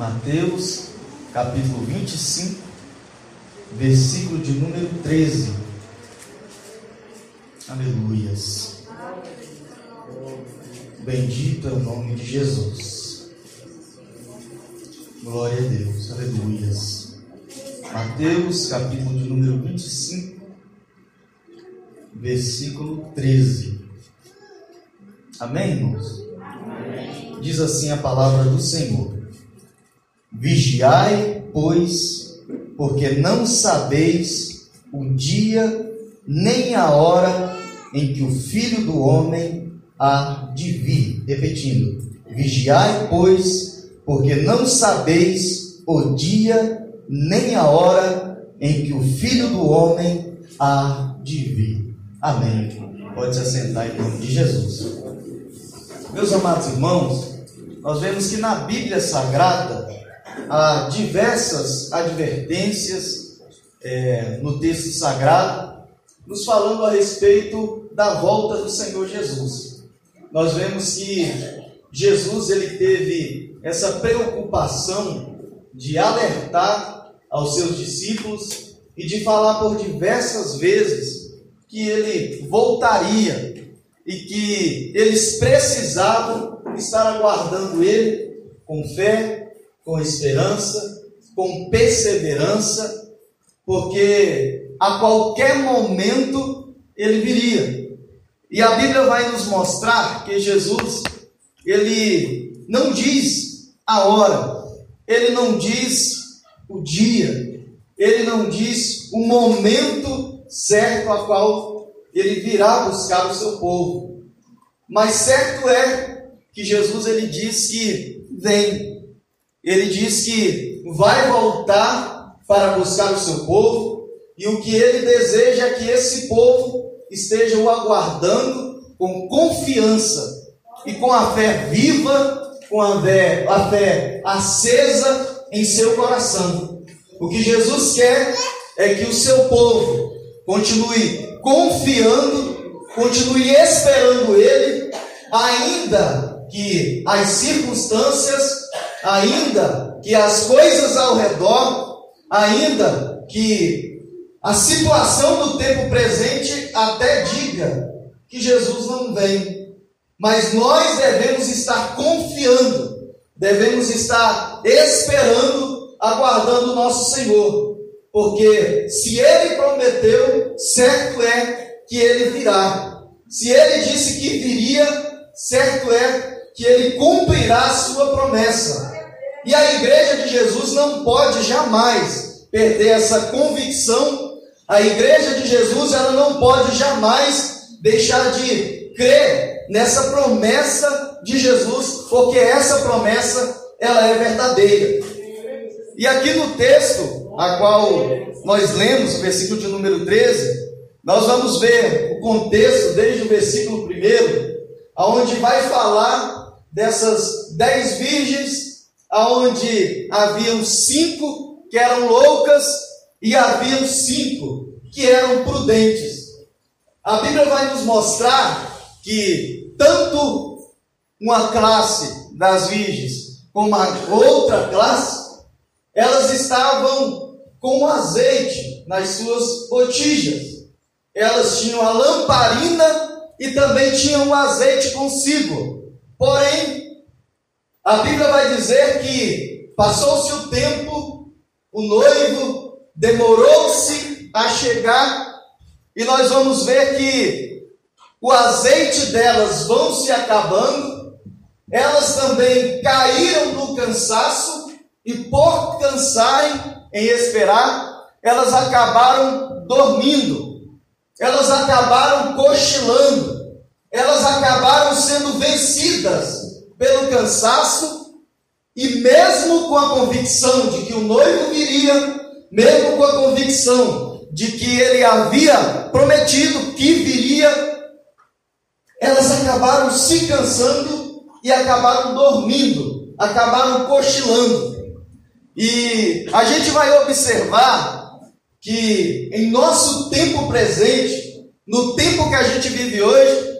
Mateus, capítulo 25, versículo de número 13. Aleluias. Bendito é o nome de Jesus. Glória a Deus. Aleluias. Mateus, capítulo de número 25, versículo 13. Amém, irmãos? Amém. Diz assim a palavra do Senhor. Vigiai, pois, porque não sabeis o dia nem a hora em que o Filho do Homem há de vir. Repetindo: Vigiai, pois, porque não sabeis o dia nem a hora em que o Filho do Homem há de vir. Amém. Pode se assentar em nome de Jesus. Meus amados irmãos, nós vemos que na Bíblia Sagrada há diversas advertências é, no texto sagrado, nos falando a respeito da volta do Senhor Jesus. Nós vemos que Jesus ele teve essa preocupação de alertar aos seus discípulos e de falar por diversas vezes que ele voltaria e que eles precisavam estar aguardando ele com fé, com esperança, com perseverança, porque a qualquer momento ele viria. E a Bíblia vai nos mostrar que Jesus, ele não diz a hora, ele não diz o dia, ele não diz o momento certo a qual ele virá buscar o seu povo. Mas certo é que Jesus ele diz que vem ele diz que vai voltar para buscar o seu povo, e o que ele deseja é que esse povo esteja o aguardando com confiança e com a fé viva, com a fé, a fé acesa em seu coração. O que Jesus quer é que o seu povo continue confiando, continue esperando Ele, ainda que as circunstâncias ainda que as coisas ao redor, ainda que a situação do tempo presente até diga que Jesus não vem. Mas nós devemos estar confiando, devemos estar esperando, aguardando o nosso Senhor. Porque se ele prometeu, certo é que ele virá. Se ele disse que viria, certo é que ele cumprirá a sua promessa. E a igreja de Jesus não pode jamais perder essa convicção. A igreja de Jesus ela não pode jamais deixar de crer nessa promessa de Jesus, porque essa promessa ela é verdadeira. E aqui no texto, a qual nós lemos, versículo de número 13, nós vamos ver o contexto desde o versículo 1, aonde vai falar dessas dez virgens aonde haviam cinco que eram loucas e haviam cinco que eram prudentes. A Bíblia vai nos mostrar que tanto uma classe das virgens como a outra classe, elas estavam com azeite nas suas botijas. Elas tinham a lamparina e também tinham o azeite consigo. Porém, a Bíblia vai dizer que passou-se o tempo, o noivo demorou-se a chegar, e nós vamos ver que o azeite delas vão se acabando, elas também caíram do cansaço, e por cansarem em esperar, elas acabaram dormindo, elas acabaram cochilando, elas acabaram sendo vencidas pelo cansaço e mesmo com a convicção de que o noivo viria, mesmo com a convicção de que ele havia prometido que viria, elas acabaram se cansando e acabaram dormindo, acabaram cochilando. E a gente vai observar que em nosso tempo presente, no tempo que a gente vive hoje,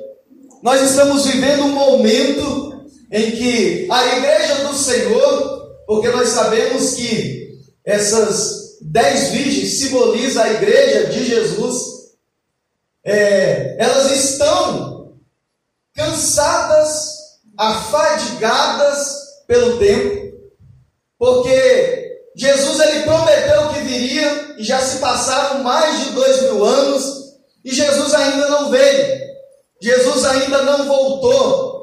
nós estamos vivendo um momento em que a igreja do Senhor, porque nós sabemos que essas dez virgens simbolizam a igreja de Jesus. É, elas estão cansadas, afadigadas pelo tempo, porque Jesus ele prometeu que viria e já se passaram mais de dois mil anos e Jesus ainda não veio, Jesus ainda não voltou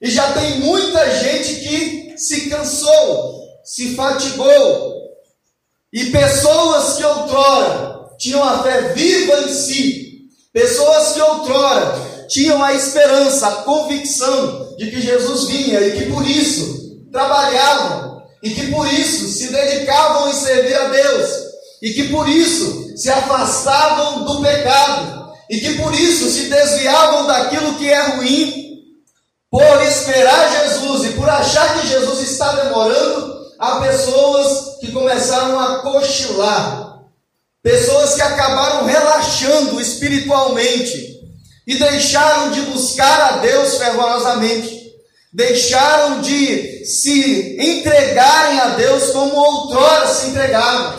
e já tem muita gente que se cansou, se fatigou. E pessoas que outrora tinham a fé viva em si, pessoas que outrora tinham a esperança, a convicção de que Jesus vinha e que por isso trabalhavam e que por isso se dedicavam em servir a Deus, e que por isso se afastavam do pecado, e que por isso se desviavam daquilo que é ruim, por esperar Jesus e por achar que Jesus está demorando, há pessoas que começaram a cochilar, pessoas que acabaram relaxando espiritualmente e deixaram de buscar a Deus fervorosamente. Deixaram de se entregarem a Deus como outrora se entregavam,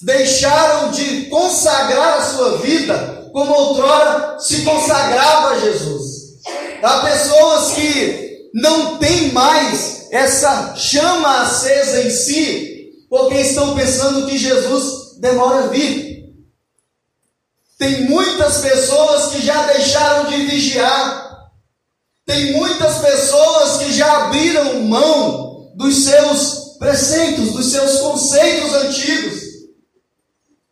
deixaram de consagrar a sua vida como outrora se consagrava a Jesus. Há pessoas que não têm mais essa chama acesa em si, porque estão pensando que Jesus demora a vir. Tem muitas pessoas que já deixaram de vigiar, tem muitas pessoas que já abriram mão dos seus preceitos, dos seus conceitos antigos.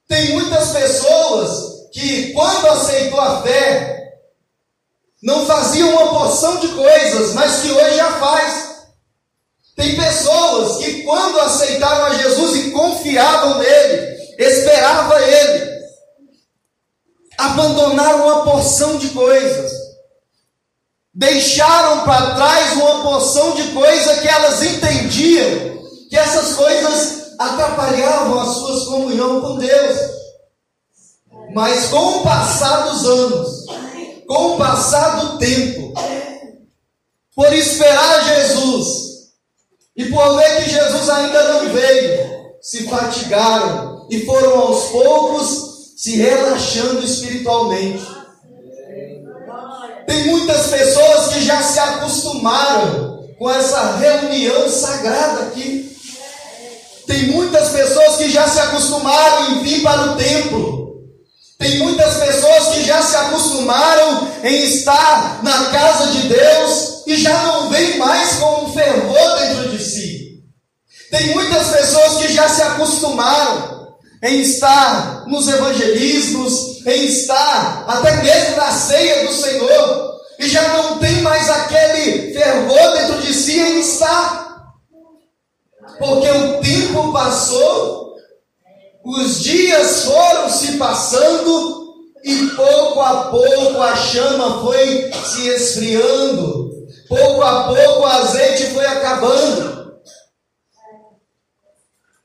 Tem muitas pessoas que, quando aceitou a fé, não faziam uma porção de coisas, mas que hoje já faz. Tem pessoas que, quando aceitaram a Jesus e confiavam nele, esperavam ele, abandonaram uma porção de coisas deixaram para trás uma porção de coisa que elas entendiam que essas coisas atrapalhavam as suas comunhão com Deus. Mas com o passar dos anos, com o passar do tempo, por esperar Jesus e por ver que Jesus ainda não veio, se fatigaram e foram aos poucos se relaxando espiritualmente. Tem muitas pessoas que já se acostumaram com essa reunião sagrada aqui. Tem muitas pessoas que já se acostumaram em vir para o templo. Tem muitas pessoas que já se acostumaram em estar na casa de Deus e já não vem mais com um fervor dentro de si. Tem muitas pessoas que já se acostumaram em estar nos evangelismos, em estar até mesmo na ceia do Senhor, e já não tem mais aquele fervor dentro de si em estar, porque o tempo passou, os dias foram se passando, e pouco a pouco a chama foi se esfriando, pouco a pouco o azeite foi acabando.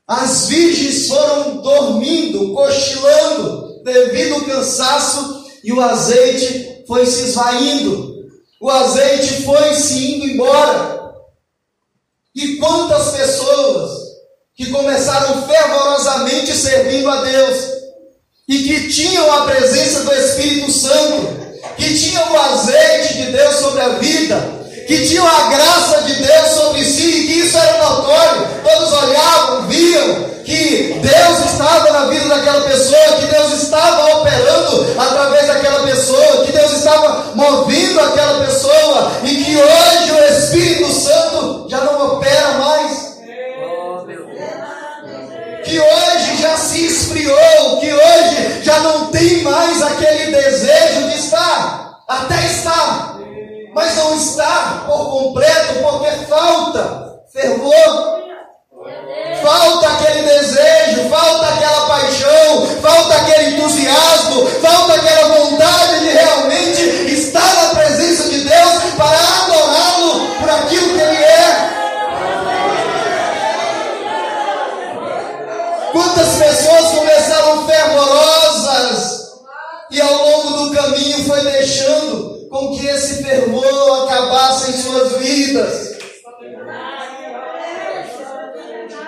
As virgens foram dormindo, cochilando, devido ao cansaço, e o azeite foi se esvaindo, o azeite foi se indo embora. E quantas pessoas que começaram fervorosamente servindo a Deus, e que tinham a presença do Espírito Santo, que tinham o azeite de Deus sobre a vida, que tinham a graça de Deus sobre si, e que isso era notório, todos olhavam, viam que Deus estava na vida daquela pessoa, que Deus estava operando através daquela pessoa, que Deus estava movendo aquela pessoa, e que hoje o Espírito Que hoje já se esfriou, que hoje já não tem mais aquele desejo de estar, até estar, mas não está por completo porque falta fervor. Falta aquele desejo, falta aquela paixão, falta aquele entusiasmo, falta aquela vontade de realmente foi deixando com que esse fervor acabasse em suas vidas.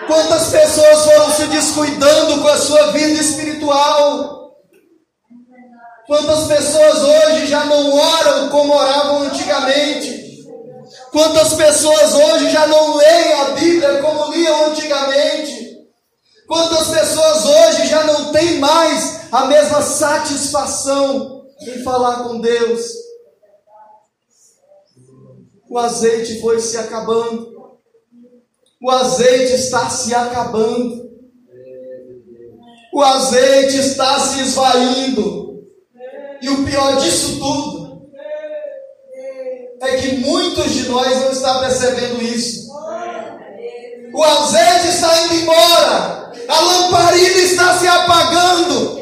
Quantas pessoas foram se descuidando com a sua vida espiritual? Quantas pessoas hoje já não oram como oravam antigamente? Quantas pessoas hoje já não leem a Bíblia como liam antigamente? Quantas pessoas hoje já não têm mais a mesma satisfação em falar com Deus? O azeite foi se acabando. O azeite está se acabando. O azeite está se esvaindo. E o pior disso tudo é que muitos de nós não estão percebendo isso. O azeite está indo embora. A lamparina está se apagando.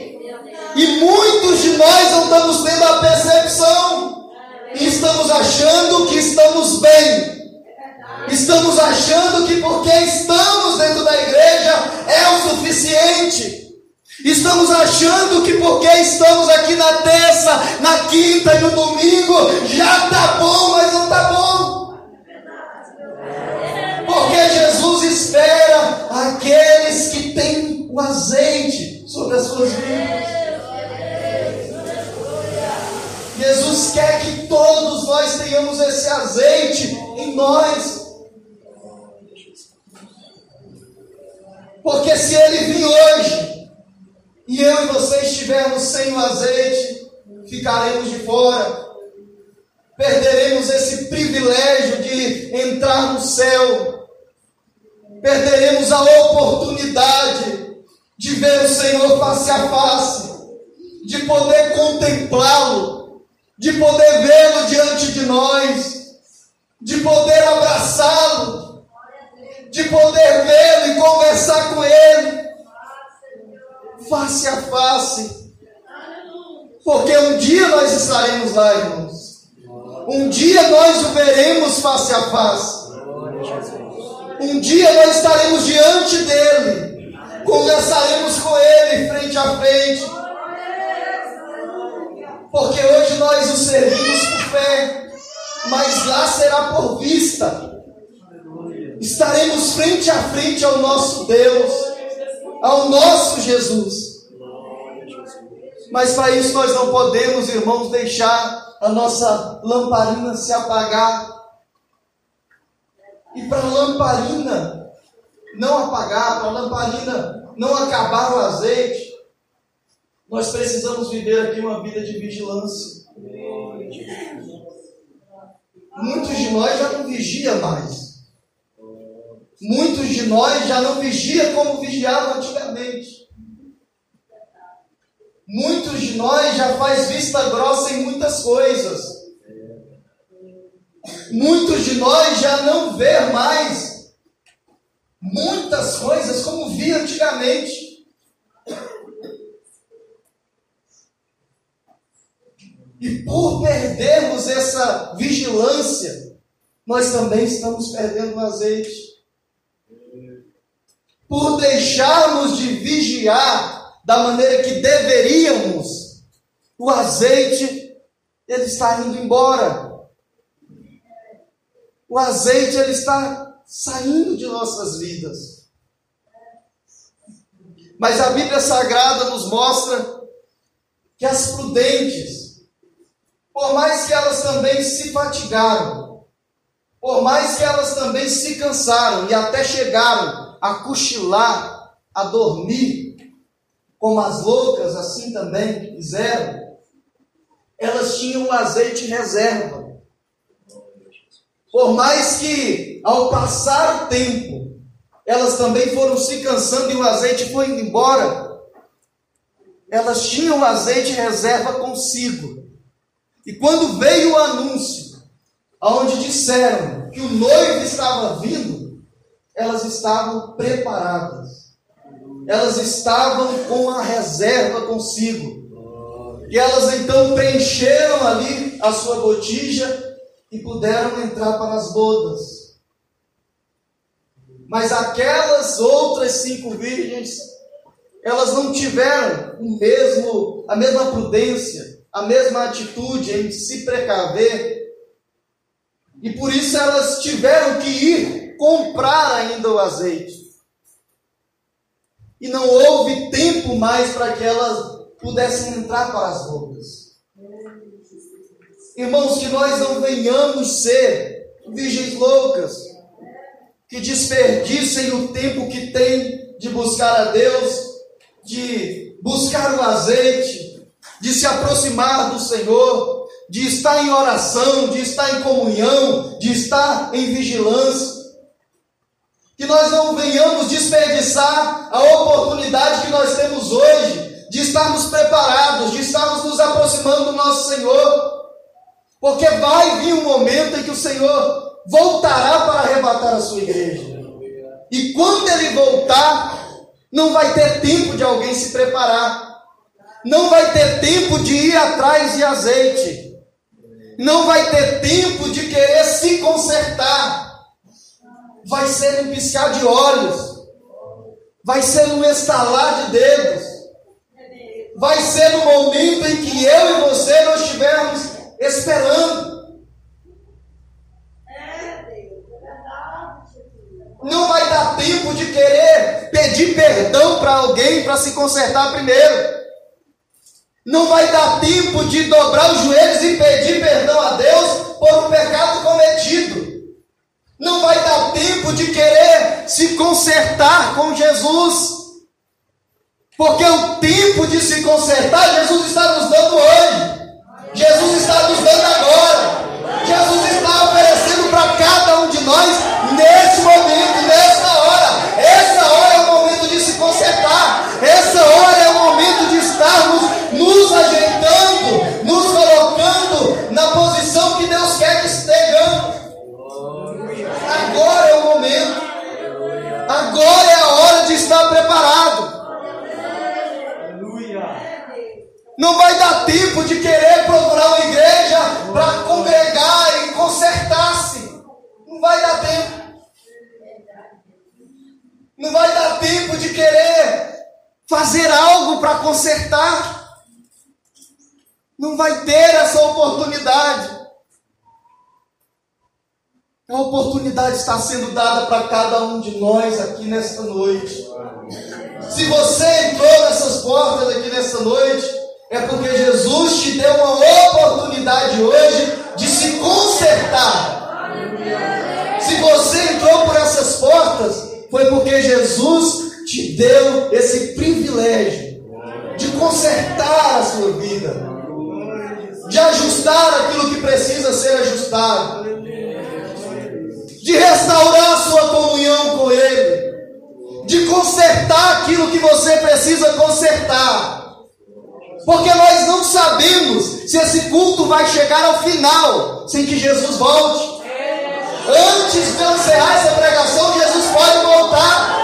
E muitos de nós não estamos tendo a percepção. Estamos achando que estamos bem. Estamos achando que porque estamos dentro da igreja é o suficiente. Estamos achando que porque estamos aqui na terça, na quinta e no domingo, já está bom, mas não está bom. Porque Jesus espera aqueles que têm o azeite sobre as suas vidas. Jesus quer que todos nós tenhamos esse azeite em nós. Porque se ele vir hoje e eu e você estivermos sem o azeite, ficaremos de fora. Perderemos esse privilégio de entrar no céu. Perderemos a oportunidade de ver o Senhor face a face, de poder contemplá-lo, de poder vê-lo diante de nós, de poder abraçá-lo, de poder vê-lo e conversar com ele, face a face. Porque um dia nós estaremos lá, irmãos. Um dia nós o veremos face a face. Um dia nós estaremos diante dele. Conversaremos com ele frente a frente. Porque hoje nós o servimos por fé, mas lá será por vista estaremos frente a frente ao nosso Deus, ao nosso Jesus. Mas para isso nós não podemos, irmãos, deixar a nossa lamparina se apagar. E para a lamparina não apagar, para a lamparina não acabar o azeite, nós precisamos viver aqui uma vida de vigilância. Muitos de nós já não vigia mais. Muitos de nós já não vigiam como vigiavam antigamente. Muitos de nós já faz vista grossa em muitas coisas. Muitos de nós já não vê mais muitas coisas como via antigamente. E por perdermos essa vigilância, nós também estamos perdendo o azeite por deixarmos de vigiar da maneira que deveríamos, o azeite ele está indo embora. O azeite ele está saindo de nossas vidas. Mas a Bíblia Sagrada nos mostra que as prudentes, por mais que elas também se fatigaram, por mais que elas também se cansaram e até chegaram a cochilar, a dormir, como as loucas assim também fizeram, elas tinham azeite reserva. Por mais que, ao passar o tempo, elas também foram se cansando e o azeite foi indo embora, elas tinham azeite reserva consigo. E quando veio o anúncio, aonde disseram que o noivo estava vindo, elas estavam preparadas. Elas estavam com a reserva consigo. E elas então preencheram ali a sua botija e puderam entrar para as bodas. Mas aquelas outras cinco virgens, elas não tiveram o mesmo, a mesma prudência, a mesma atitude em se precaver. E por isso elas tiveram que ir comprar ainda o azeite. e não houve tempo mais para que elas pudessem entrar para as roupas. Irmãos, que nós não venhamos ser virgens loucas, que desperdicem o tempo que tem de buscar a Deus, de buscar o azeite, de se aproximar do Senhor, de estar em oração, de estar em comunhão, de estar em vigilância. Que nós não venhamos desperdiçar a oportunidade que nós temos hoje de estarmos preparados, de estarmos nos aproximando do nosso Senhor. Porque vai vir um momento em que o Senhor voltará para arrebatar a sua igreja. E quando ele voltar, não vai ter tempo de alguém se preparar. Não vai ter tempo de ir atrás de azeite. Não vai ter tempo de querer se consertar vai ser um piscar de olhos, vai ser um estalar de dedos, vai ser no momento em que eu e você não estivermos esperando. Não vai dar tempo de querer pedir perdão para alguém para se consertar primeiro. Não vai dar tempo de dobrar os joelhos e pedir perdão a Deus por um pecado cometido. Não vai dar tempo de querer se consertar com Jesus. Porque o tempo de se consertar, Jesus está nos dando hoje. Jesus está nos dando agora. Jesus está oferecendo para cada um de nós nesse momento, nessa hora. Essa hora é o momento de se consertar. Essa hora é o momento de estarmos na posição que Deus quer que estejamos. Agora é o momento. Agora é a hora de estar preparado. Não vai dar tempo de querer procurar uma igreja para congregar e consertar-se. Não vai dar tempo. Não vai dar tempo de querer fazer algo para consertar. Não vai ter essa oportunidade. A oportunidade está sendo dada para cada um de nós aqui nesta noite. Se você entrou nessas portas aqui nesta noite, é porque Jesus te deu uma oportunidade hoje de se consertar. Se você entrou por essas portas, foi porque Jesus te deu esse privilégio de consertar a sua vida, de ajustar aquilo que precisa ser ajustado de restaurar a sua comunhão com Ele, de consertar aquilo que você precisa consertar. Porque nós não sabemos se esse culto vai chegar ao final sem que Jesus volte. Antes de encerrar essa pregação, Jesus pode voltar.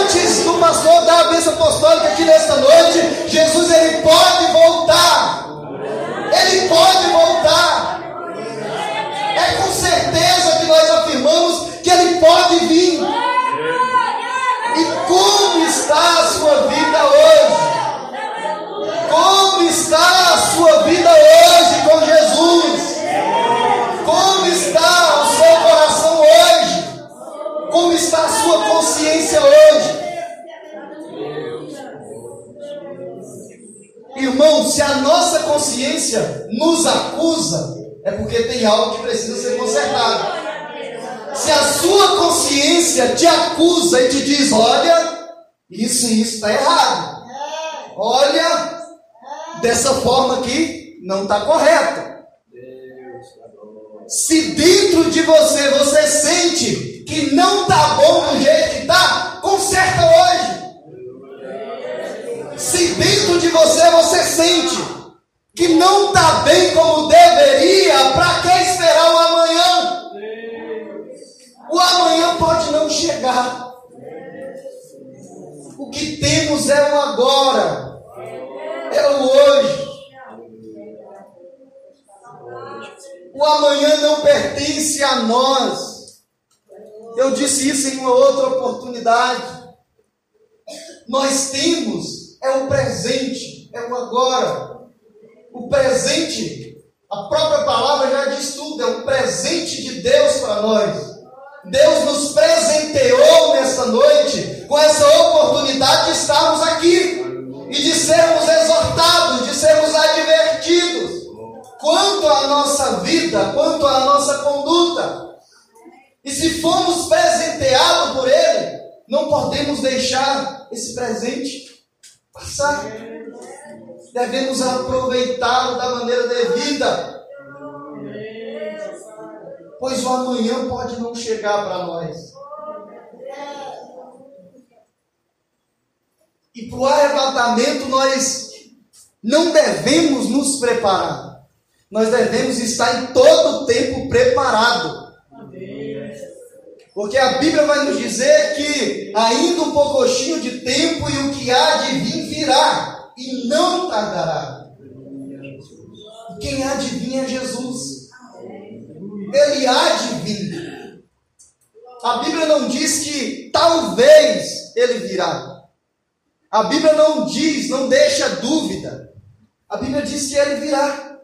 Antes do pastor dar a bênção apostólica aqui nesta noite, Jesus ele pode voltar. Pode voltar. É com certeza que nós afirmamos que Ele pode vir. E como está a sua vida hoje? Como está a sua vida hoje com Jesus? Como está o seu coração hoje? Como está a sua consciência hoje? Irmão, se a nossa consciência nos acusa, é porque tem algo que precisa ser consertado. Se a sua consciência te acusa e te diz: olha, isso e isso está errado. Olha, dessa forma aqui não está correto. Se dentro de você você sente que não está bom do jeito que está, conserta hoje. Dentro de você você sente que não está bem como deveria, para que esperar o amanhã? O amanhã pode não chegar. O que temos é o agora, é o hoje. O amanhã não pertence a nós. Eu disse isso em uma outra oportunidade. Nós temos é o presente, é o agora o presente, a própria palavra já diz tudo, é um presente de Deus para nós. Deus nos presenteou nessa noite com essa oportunidade de estarmos aqui e de sermos exortados, de sermos advertidos quanto à nossa vida, quanto à nossa conduta. E se formos presenteados por Ele, não podemos deixar esse presente passar. Devemos aproveitá-lo da maneira devida. Pois o amanhã pode não chegar para nós. E para o arrebatamento nós não devemos nos preparar. Nós devemos estar em todo o tempo preparado. Porque a Bíblia vai nos dizer que ainda um pouquinho de tempo e o que há de vir virá e não tardará. Quem há de vir é Jesus. Ele há de vir. A Bíblia não diz que talvez ele virá. A Bíblia não diz, não deixa dúvida. A Bíblia diz que ele virá.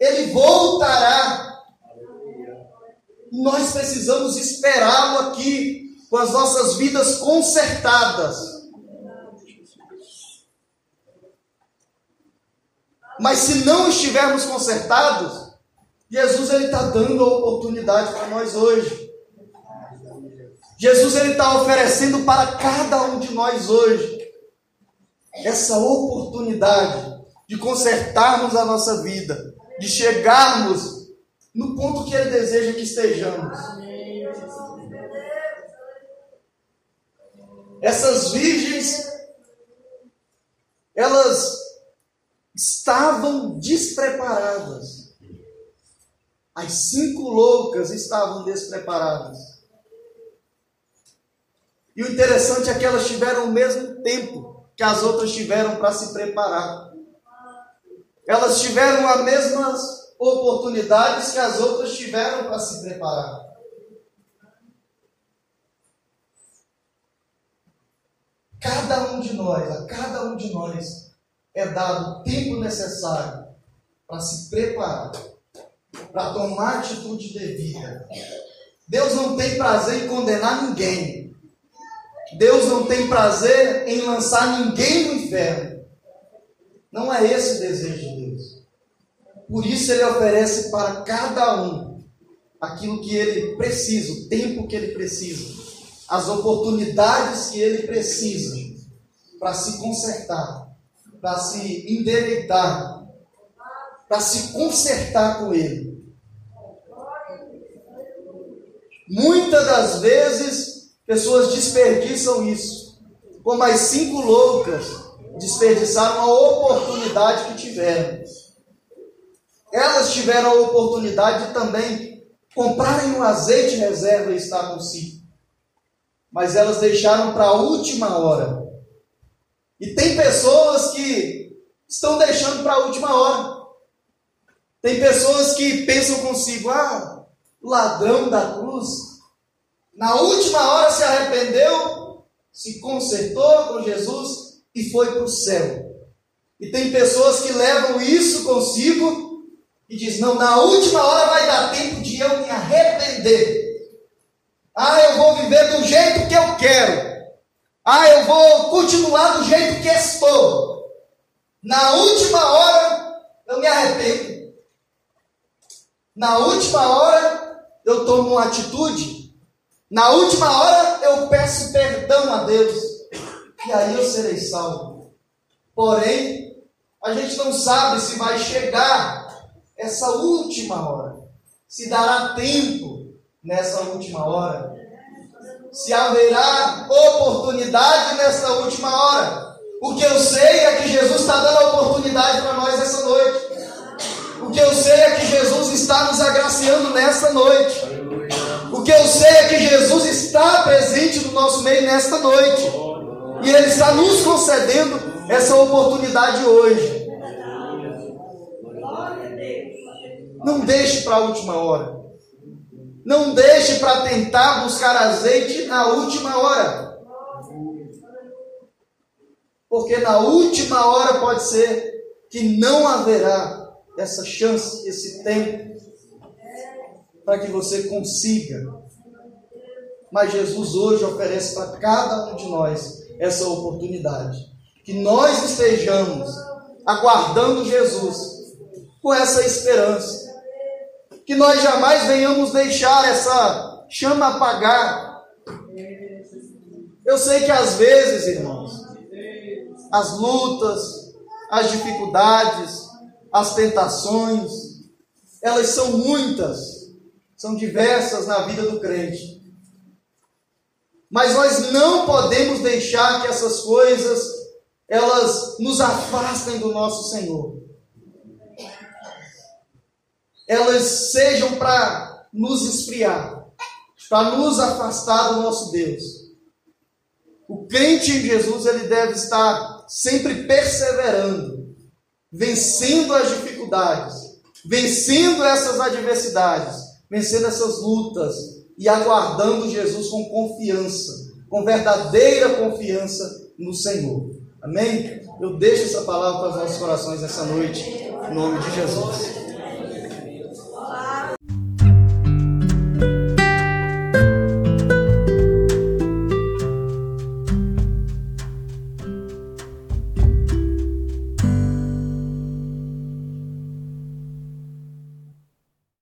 Ele voltará. Nós precisamos esperá-lo aqui com as nossas vidas consertadas. Mas se não estivermos consertados, Jesus ele está dando a oportunidade para nós hoje. Jesus ele está oferecendo para cada um de nós hoje essa oportunidade de consertarmos a nossa vida, de chegarmos no ponto que Ele deseja que estejamos. Essas virgens, elas estavam despreparadas. As cinco loucas estavam despreparadas. E o interessante é que elas tiveram o mesmo tempo que as outras tiveram para se preparar. Elas tiveram as mesmas oportunidades que as outras tiveram para se preparar. Cada um de nós, a cada um de nós, é dado o tempo necessário para se preparar, para tomar atitude devida. Deus não tem prazer em condenar ninguém. Deus não tem prazer em lançar ninguém no inferno. Não é esse o desejo de. Por isso ele oferece para cada um aquilo que ele precisa, o tempo que ele precisa, as oportunidades que ele precisa para se consertar, para se endireitar, para se consertar com ele. Muitas das vezes Pessoas desperdiçam isso. Como as cinco loucas desperdiçaram a oportunidade que tiveram. Elas tiveram a oportunidade de também comprarem um azeite reserva e estar consigo. Mas elas deixaram para a última hora. E tem pessoas que estão deixando para a última hora. Tem pessoas que pensam consigo: ah, ladrão da cruz, na última hora se arrependeu, se consertou com Jesus e foi para o céu. E tem pessoas que levam isso consigo e diz: "Não, na última hora vai dar tempo de eu me arrepender. Ah, eu vou viver do jeito que eu quero. Ah, eu vou continuar do jeito que estou. Na última hora eu me arrependo. Na última hora eu tomo uma atitude na última hora eu peço perdão a Deus e aí eu serei salvo. Porém, a gente não sabe se vai chegar essa última hora, se dará tempo nessa última hora, se haverá oportunidade nessa última hora. O que eu sei é que Jesus está dando a oportunidade para nós essa noite. O que eu sei é que Jesus está nos agraciando nessa noite. O que eu sei é que Jesus está presente no nosso meio nesta noite. E Ele está nos concedendo essa oportunidade hoje. Não deixe para a última hora. Não deixe para tentar buscar azeite na última hora. Porque na última hora pode ser que não haverá essa chance, esse tempo para que você consiga. Mas Jesus hoje oferece para cada um de nós essa oportunidade. Que nós estejamos aguardando Jesus com essa esperança. Que nós jamais venhamos deixar essa chama apagar. Eu sei que às vezes, irmãos, as lutas, as dificuldades, as tentações, elas são muitas, são diversas na vida do crente. Mas nós não podemos deixar que essas coisas elas nos afastem do nosso Senhor. Elas sejam para nos esfriar, para nos afastar do nosso Deus. O crente em Jesus ele deve estar sempre perseverando, vencendo as dificuldades, vencendo essas adversidades, vencendo essas lutas e aguardando Jesus com confiança, com verdadeira confiança no Senhor. Amém? Eu deixo essa palavra para os nossos corações nessa noite, em nome de Jesus.